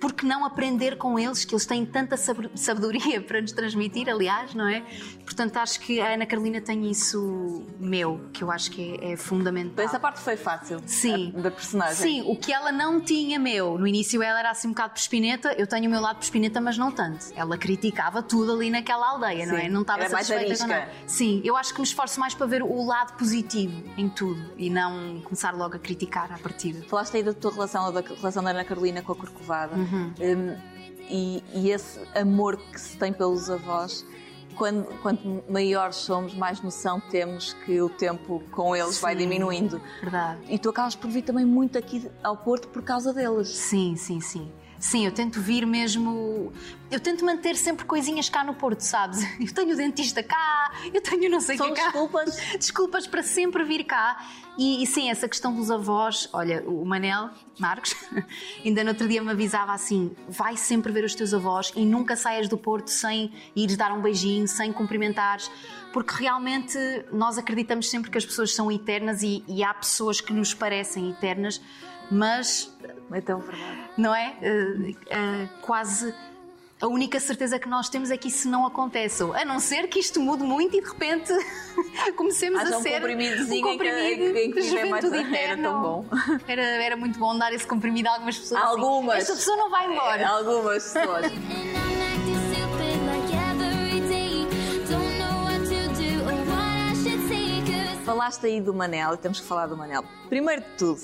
por que não aprender com eles, que eles têm tanta sab- sabedoria [LAUGHS] para nos transmitir, aliás, não é? Portanto, acho que a Ana Carolina tem isso meu, que eu acho que é, é fundamental. Essa parte foi fácil. Sim. a- Da personagem. Sim, o que ela não tinha meu. No início ela era assim um bocado perspineta, eu tenho o meu lado perspineta, mas não tanto. Ela criticava tudo ali naquela aldeia, não é? Sim, Não estava satisfeita arisca. nada. Sim, eu acho que me esforço mais para ver o lado positivo em tudo e não começar logo a criticar à partida. Falaste aí da tua relação, da relação da Ana Carolina com a Corcovada. Uhum. Hum, e, e esse amor que se tem pelos avós, quando, quanto maiores somos, mais noção temos que o tempo com eles vai Sim, diminuindo. Verdade. E tu acabas por vir também muito aqui ao Porto por causa deles. Sim, sim, sim. Sim, eu tento vir mesmo. Eu tento manter sempre coisinhas cá no Porto, sabes? Eu tenho o dentista cá, eu tenho não sei o que cá. desculpas? [LAUGHS] Desculpas para sempre vir cá. E, e sim, essa questão dos avós, olha, o Manel Marcos, [LAUGHS] ainda no outro dia me avisava assim: vai sempre ver os teus avós e nunca saias do Porto sem ires dar um beijinho, sem cumprimentares. Porque realmente nós acreditamos sempre que as pessoas são eternas e, e há pessoas que nos parecem eternas, mas É tão verdade. não é? Eh, eh, quase a única certeza que nós temos é que isso não aconteça. A não ser que isto mude muito e de repente [LAUGHS] comecemos Haja a um ser comprimidozinho um comprimido em que- em que mais- era tão bom. Era, era muito bom dar esse comprimido a algumas pessoas. assim, Algumas. Esta pessoa não vai embora. Algumas pessoas. [LAUGHS] Falaste aí do Manel e temos que falar do Manel. Primeiro de tudo,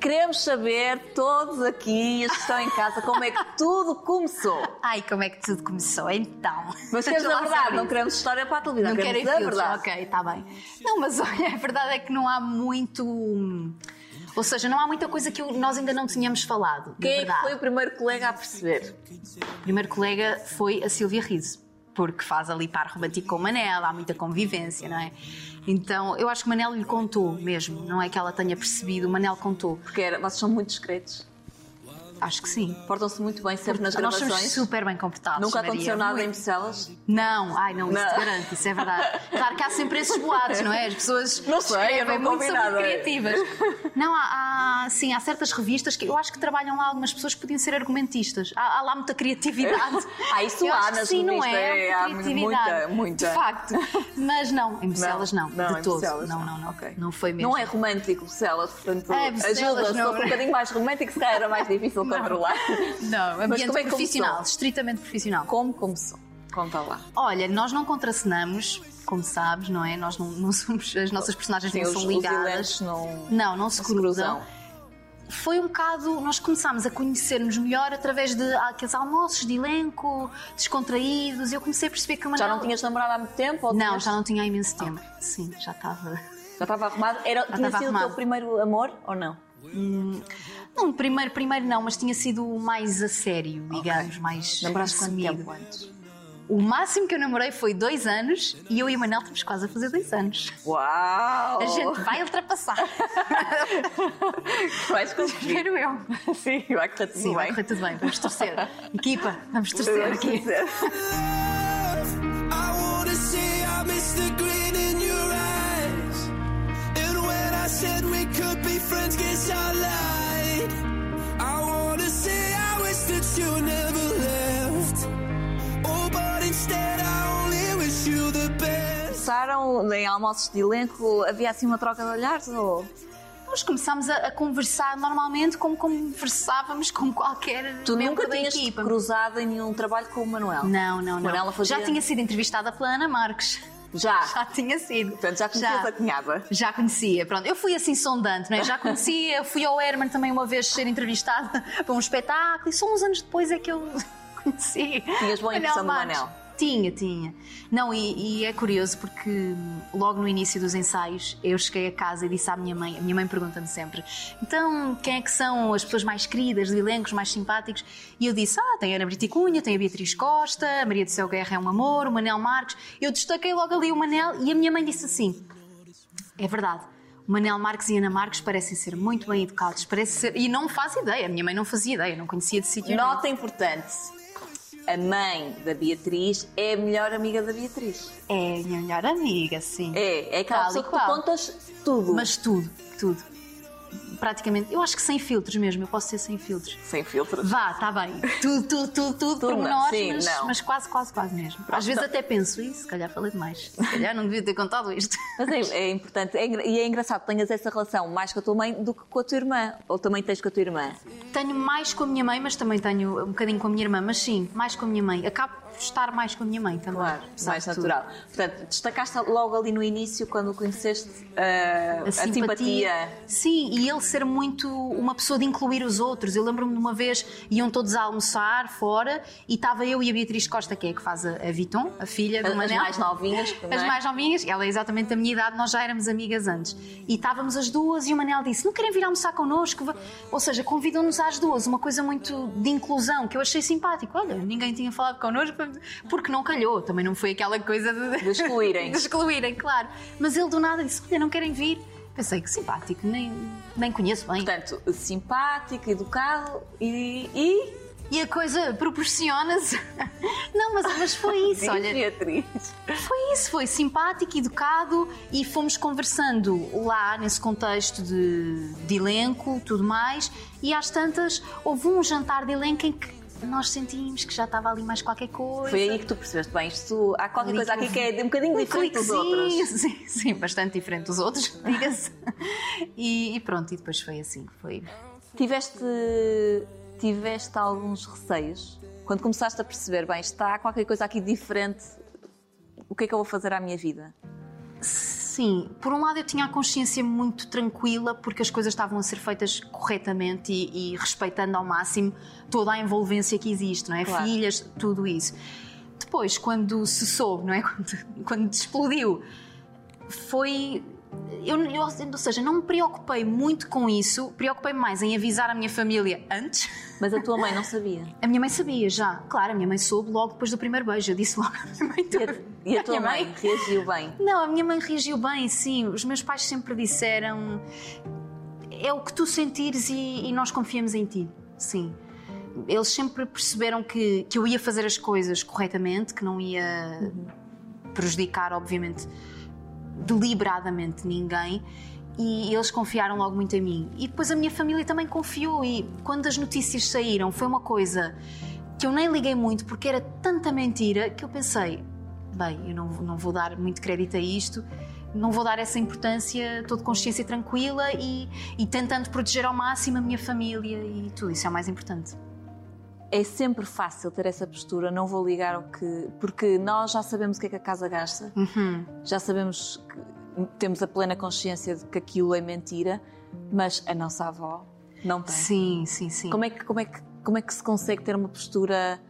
queremos saber, todos aqui, as que estão em casa, como é que tudo começou. Ai, como é que tudo começou? Então. Mas queremos a verdade, não queremos história para a televisão, Não querem a filtros, verdade. ok, está bem. Não, mas [LAUGHS] olha, a verdade é que não há muito. Ou seja, não há muita coisa que nós ainda não tínhamos falado. Quem é que foi o primeiro colega a perceber? O primeiro colega foi a Silvia Riso, porque faz ali par romântico com o Manel, há muita convivência, não é? Então, eu acho que o Manel lhe contou mesmo, não é que ela tenha percebido, o Manel contou. Porque era, vocês são muito discretos. Acho que sim. Portam-se muito bem sempre nas Nós somos gravações. super bem comportados. Nunca Maria, aconteceu nada muito. em Bucelas? Não, ai não, isso Não. te garanto, isso é verdade. Claro que há sempre esses boatos, não é? As pessoas [LAUGHS] Não sei, eu não muito, são muito criativas. Não, há, há, sim, há certas revistas que eu acho que trabalham lá algumas pessoas que podiam ser argumentistas. Há, há lá muita criatividade. [LAUGHS] Ah, isso Eu há acho que nas sim, não revistas, é? é, Há há muita muita. De facto. Mas não, em Bucelas não, Não, de em todo. Bucelas não, não, não. Não foi mesmo. Não é romântico Bucelas, portanto É, Bucelas ajuda. Se não. fosse um bocadinho mais romântico, se calhar era mais difícil controlar. Não, ambiente como é profissional, começou? estritamente profissional. Como começou? Conta lá. Olha, nós não contracenamos, como sabes, não é? Nós não, não somos, as nossas personagens Sim, não são ligadas. não- não, não se não se cruzam. cruzam. Foi um bocado, nós começámos a conhecer-nos melhor através de aqueles almoços de elenco, descontraídos. Eu comecei a perceber que o Já não tinhas namorado há muito tempo? Não, tinhas- já não tinha há imenso tempo. Sim, já estava. Já estava arrumado? Era, Já tinha sido o arrumado. teu primeiro amor ou não? Hum, não, primeiro, primeiro não, mas tinha sido mais a sério, digamos, mais Namoraste quanto tempo antes? O máximo que eu namorei foi dois anos e eu e o Manel estamos quase a fazer dois anos. Uau! A gente vai ultrapassar. [LAUGHS] Vais conseguir. Espero eu. Sim, vai correr tudo Sim, vai bem. correr tudo bem. Vamos torcer. Equipa, vamos torcer Vamos aqui. torcer. Começaram em almoços de elenco, havia assim uma troca de olhares? Ou... Nós começámos a, a conversar normalmente como conversávamos com qualquer Tu membro nunca da tinhas equipa. cruzado em nenhum trabalho com o Manuel? Não, não, não. Manuela fazia- Já tinha sido entrevistada pela Ana Marques. Já? [LAUGHS] Já tinha sido. Portanto, já conhecias a cunhada? Já conhecia, pronto. Eu fui assim sondante, não é? Já conhecia, [LAUGHS] fui ao Herman também uma vez ser entrevistada [LAUGHS] para um espetáculo e só uns anos depois é que eu conheci. Tinhas boa impressão do. Manel? Tinha, tinha. Não, e, e é curioso porque hum, logo no início dos ensaios eu cheguei a casa e disse à minha mãe, a minha mãe pergunta-me sempre, então quem é que são as pessoas mais queridas, de elencos mais simpáticos? E eu disse, ah, tem a Ana Brita Cunha, tem a Beatriz Costa, a Maria do Céu Guerra é um amor, o Manel Marques. Eu destaquei logo ali o Manel e a minha mãe disse assim, é verdade. O Manel Marques e Ana Marques parecem ser muito bem educados, parece ser... e não faz ideia, a minha mãe não fazia ideia, não conhecia de sítio. Nota importante. A mãe da Beatriz é a melhor amiga da Beatriz. É a minha melhor amiga, sim. É, é aquela Tal pessoa que tu contas tudo. Mas tudo, tudo. Praticamente. Eu acho que sem filtros mesmo, eu posso ser sem filtros. Sem filtros? Vá, está bem. Tudo, tudo, tudo, tudo, Tudo, pormenores, sim, mas, não. mas quase, quase, quase mesmo. Às vezes até penso, isso, se calhar falei demais. Se calhar não devia ter contado isto. [LAUGHS] Mas é, é importante. É e é engraçado que tenhas essa relação mais com a tua mãe do que com a tua irmã. Ou também tens com a tua irmã? Tenho mais com a minha mãe, mas também tenho um bocadinho com a minha irmã. Mas sim, mais com a minha mãe. Acabo estar mais com a minha mãe também. Claro, mais natural. Portanto, destacaste logo ali no início, quando o conheceste, uh, a, simpatia. Sim, e ele ser muito uma pessoa de incluir os outros. Eu lembro-me de uma vez, iam todos a almoçar fora e estava eu e a Beatriz Costa, que é a que faz a, a Viton, a filha do As Manel. mais novinhas, [LAUGHS] não As é? mais novinhas, ela é exatamente da minha idade, nós já éramos amigas antes. E estávamos as duas e o Manel disse: Não querem vir almoçar connosco? Va-" Ou seja, convidam-nos às duas, uma coisa muito de inclusão que eu achei simpático. Olha, ninguém tinha falado connosco porque não calhou, também não foi aquela coisa de, De excluírem. [LAUGHS] de excluírem, claro. Mas ele do nada disse: Olha, não querem vir? Pensei que simpático, nem, nem conheço bem. Portanto, simpático, educado e. e... E a coisa proporciona-se. [LAUGHS] Não, mas, mas foi [LAUGHS] isso, olha. Beatriz. Foi isso, foi simpático, educado e fomos conversando lá nesse contexto de, de elenco, tudo mais. E às tantas houve um jantar de elenco em que nós sentimos que já estava ali mais qualquer coisa. Foi aí que tu percebeste bem. Isto, há qualquer coisa que aqui que é um bocadinho um diferente dos outros. [LAUGHS] Sim, sim, bastante diferente dos outros, [LAUGHS] diga-se. E, e pronto, e depois foi assim. Foi. Tiveste, tiveste alguns receios? Quando começaste a perceber, bem, está qualquer coisa aqui diferente, o que é que eu vou fazer à minha vida? Sim, por um lado eu tinha a consciência muito tranquila porque as coisas estavam a ser feitas corretamente e, e respeitando ao máximo toda a envolvência que existe, não é? Claro. Filhas, tudo isso. Depois, quando se soube, não é? [LAUGHS] Quando, quando explodiu, foi eu, eu- ou seja, não me preocupei muito com isso, preocupei mais em avisar a minha família antes. Mas a tua mãe não sabia? [LAUGHS] A minha mãe sabia já, claro, a minha mãe soube logo depois do primeiro beijo. Eu disse logo à minha mãe tudo. E a tua minha mãe reagiu bem? Não, a minha mãe reagiu bem, sim. Os meus pais sempre disseram: é o que tu sentires e, e nós confiamos em ti. Sim. Eles sempre perceberam que, que eu ia fazer as coisas corretamente, que não ia prejudicar, obviamente, deliberadamente ninguém. E eles confiaram logo muito em mim. E depois a minha família também confiou. E quando as notícias saíram, foi uma coisa que eu nem liguei muito, porque era tanta mentira que eu pensei: bem, eu não, não vou dar muito crédito a isto, não vou dar essa importância, estou de consciência tranquila e, e tentando proteger ao máximo a minha família e tudo isso é o mais importante. É sempre fácil ter essa postura, não vou ligar ao que. Porque nós já sabemos o que é que a casa gasta, Uhum. já sabemos que temos a plena consciência de que aquilo é mentira, mas a nossa avó não tem. Sim, sim, sim. Como é que, como é que, como é que se consegue ter uma postura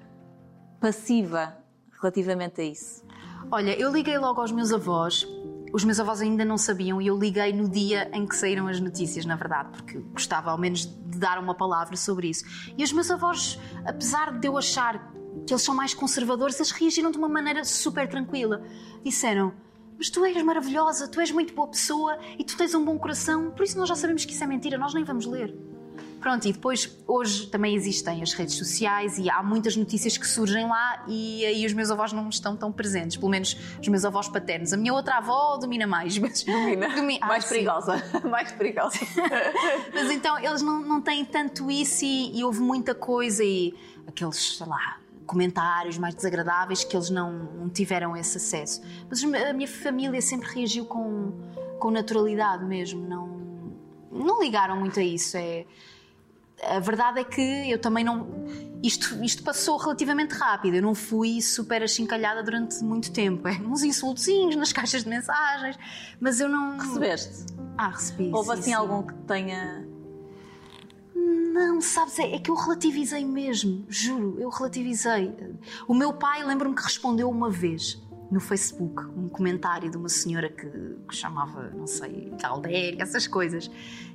passiva relativamente a isso? Olha, eu liguei logo aos meus avós. Os meus avós ainda não sabiam e eu liguei no dia em que saíram as notícias, na verdade, porque gostava ao menos de dar uma palavra sobre isso. E os meus avós, apesar de eu achar que eles são mais conservadores, eles reagiram de uma maneira super tranquila. Disseram: Mas tu és maravilhosa, tu és muito boa pessoa e tu tens um bom coração, por isso nós já sabemos que isso é mentira, nós nem vamos ler. Pronto, e depois hoje também existem as redes sociais e há muitas notícias que surgem lá e aí os meus avós não estão tão presentes, pelo menos os meus avós paternos. A minha outra avó domina mais, mas Domina. [LAUGHS] Domi- Mais Ah, sim. perigosa. [LAUGHS] Mais perigosa. [LAUGHS] Mas então eles não, não têm tanto isso e, e houve muita coisa e aqueles, sei lá, comentários mais desagradáveis que eles não, não tiveram esse acesso. Mas a minha família sempre reagiu com, com naturalidade mesmo, não, não ligaram muito a isso. É, a verdade é que eu também não. Isto, isto passou relativamente rápido. Eu não fui super achincalhada durante muito tempo. É, uns insultozinhos nas [LAUGHS] caixas de mensagens, mas eu não. Recebeste? Ah, recebi. Houve sim, assim sim. algum que tenha. Não, sabes, é, é que eu relativizei mesmo, juro, eu relativizei. O meu pai, lembro-me que respondeu uma vez no Facebook um comentário de uma senhora que, que chamava, não sei, Caldéria, essas coisas.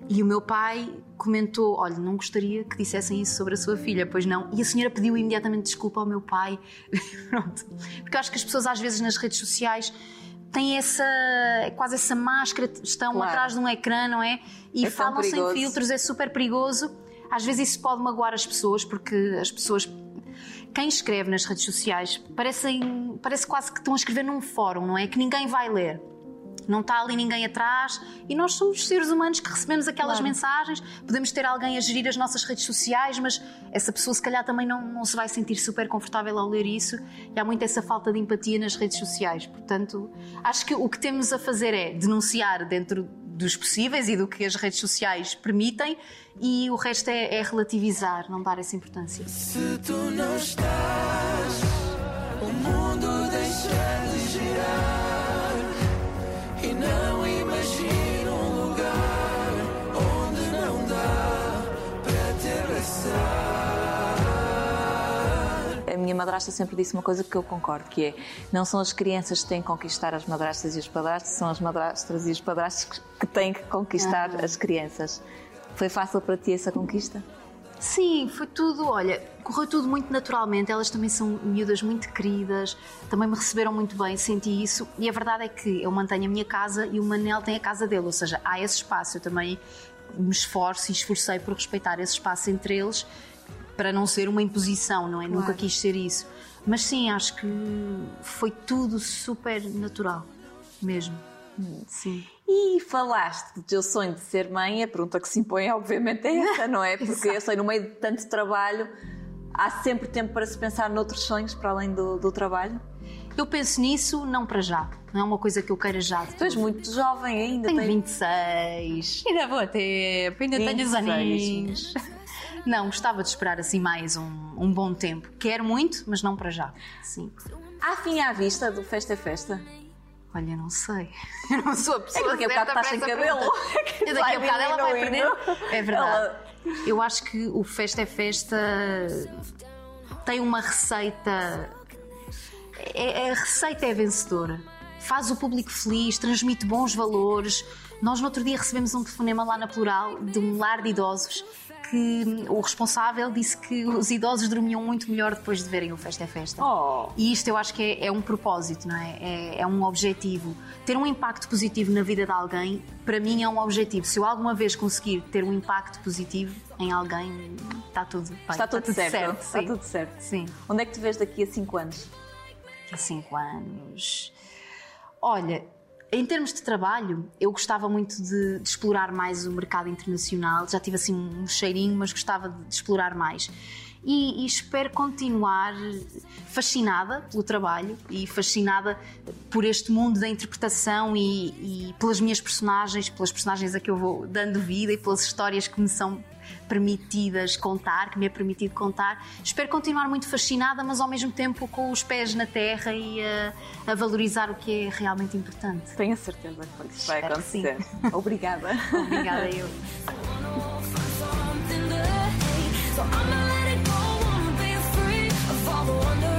E o meu pai comentou: Olha, não gostaria que dissessem isso sobre a sua filha, pois não. E a senhora pediu imediatamente desculpa ao meu pai. [LAUGHS] Pronto. Porque eu acho que as pessoas, às vezes, nas redes sociais têm essa, quase essa máscara, estão Claro. atrás de um ecrã, não é? E É falam sem filtros, é super perigoso. Às vezes isso pode magoar as pessoas, porque as pessoas. Quem escreve nas redes sociais parecem, parece quase que estão a escrever num fórum, não é? Que ninguém vai ler. Não está ali ninguém atrás e nós somos seres humanos que recebemos aquelas Claro. mensagens. Podemos ter alguém a gerir as nossas redes sociais, mas essa pessoa se calhar também não, não se vai sentir super confortável ao ler isso e há muito essa falta de empatia nas redes sociais. Portanto, acho que o que temos a fazer é denunciar dentro dos possíveis e do que as redes sociais permitem e o resto é, é relativizar, não dar essa importância. Se tu não estás, o mundo deixa de girar. E não imagino um lugar onde não dá para te abraçar. A minha madrasta sempre disse uma coisa que eu concordo, que é não são as crianças que têm que conquistar as madrastas e os padrastos, são as madrastas e os padrastos que- têm que conquistar Aham. as crianças. Foi fácil para ti essa conquista? Sim, foi tudo, olha, correu tudo muito naturalmente. Elas também são miúdas muito queridas, também me receberam muito bem, senti isso. E a verdade é que eu mantenho a minha casa e o Manel tem a casa dele, ou seja, há esse espaço. Eu também me esforço e esforcei por respeitar esse espaço entre eles para não ser uma imposição, não é? Claro. Nunca quis ser isso. Mas sim, acho que foi tudo super natural, mesmo. Sim. E falaste do teu sonho de ser mãe, a pergunta que se impõe, obviamente, é essa, não é? [LAUGHS] Porque eu sei, no meio de tanto trabalho, há sempre tempo para se pensar noutros sonhos para além do, do trabalho? Eu penso nisso, não para já. Não é uma coisa que eu queira já. Tu és muito jovem ainda. Tenho tens- 26. Ainda vou a tempo, ainda tenho os 26. aninhos. [LAUGHS] Não, gostava de esperar assim mais um, um bom tempo. Quero muito, mas não para já. Sim. Há fim à vista do Festa é Festa? Olha, não sei. Eu não sou a pessoa É que [LAUGHS] daqui a bocado estás sem cabelo. pergunta. Daqui a bocado ela vai perder. É verdade. Eu acho que o Festa é Festa tem uma receita. É, a receita é vencedora. faz o público feliz, transmite bons valores. Nós no outro dia recebemos um telefonema lá na Plural de um lar de idosos que o responsável disse que os idosos dormiam muito melhor depois de verem o Festa é Festa. E isto eu acho que é, é um propósito, não é? é? é um objetivo. Ter um impacto positivo na vida de alguém, para mim é um objetivo. Se eu alguma vez conseguir ter um impacto positivo em alguém, está tudo bem. Está tudo certo. Está sim. tudo certo. Sim. Onde é que te vês daqui a 5 anos? Daqui a 5 anos. Olha, em termos de trabalho, eu gostava muito de, de explorar mais o mercado internacional. Já tive assim um cheirinho, mas gostava de, de explorar mais. E, e espero continuar fascinada pelo trabalho e fascinada por este mundo da interpretação e, e pelas minhas personagens, pelas personagens a que eu vou dando vida e pelas histórias que me são permitidas contar, que me é permitido contar. Espero continuar muito fascinada, mas ao mesmo tempo com os pés na terra e a, a valorizar o que é realmente importante. Tenho a certeza que isso vai Espero que sim. acontecer. [LAUGHS] Obrigada. Obrigada eu. So I'ma let it go, wanna be free of all the wonder